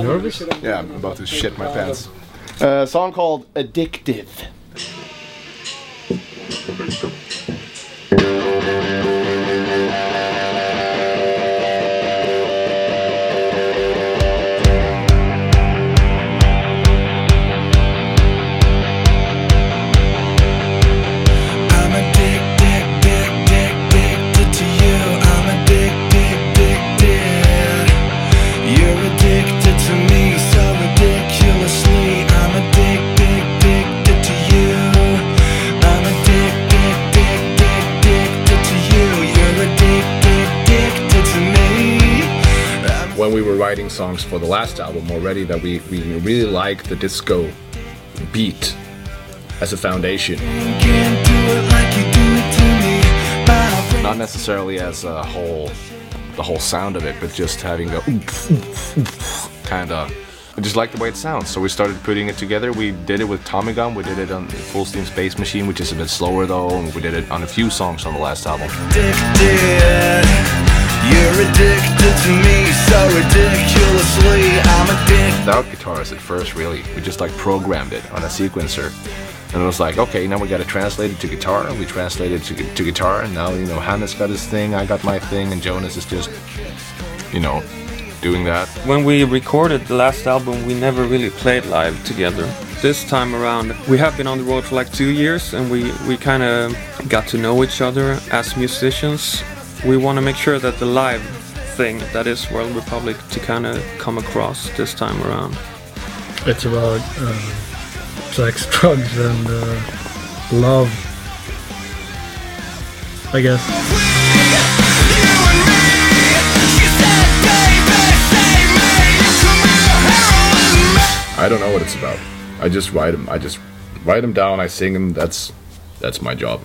nervous? Yeah, I'm about to shit my pants. Uh, a song called Addictive. When we were writing songs for the last album already, that we, we really liked the disco beat as a foundation. Can't do it like you do it to me. My friend. Not necessarily as a whole, the whole sound of it, but just having the kind of. I just like the way it sounds, so we started putting it together. We did it with Tommy Gun, we did it on Full Steam Space Machine, which is a bit slower though, and we did it on a few songs on the last album. addicted. You're addicted to me so ridiculously. I'm addicted. Without guitars at first, really, we just like programmed it on a sequencer, and it was like, okay, now we got to translate it to guitar. We translated to, to guitar, and now you know Hannes got his thing, I got my thing, and Jonas is just, you know, doing that. When we recorded the last album, we never really played live together. This time around, we have been on the road for like two years and we, we kind of got to know each other as musicians. We want to make sure that the live thing that is Royal Republic to kind of come across this time around. It's about uh, sex, drugs, and uh, love. I guess. I don't know what it's about. I just write them. I just write them down. I sing them. That's that's my job.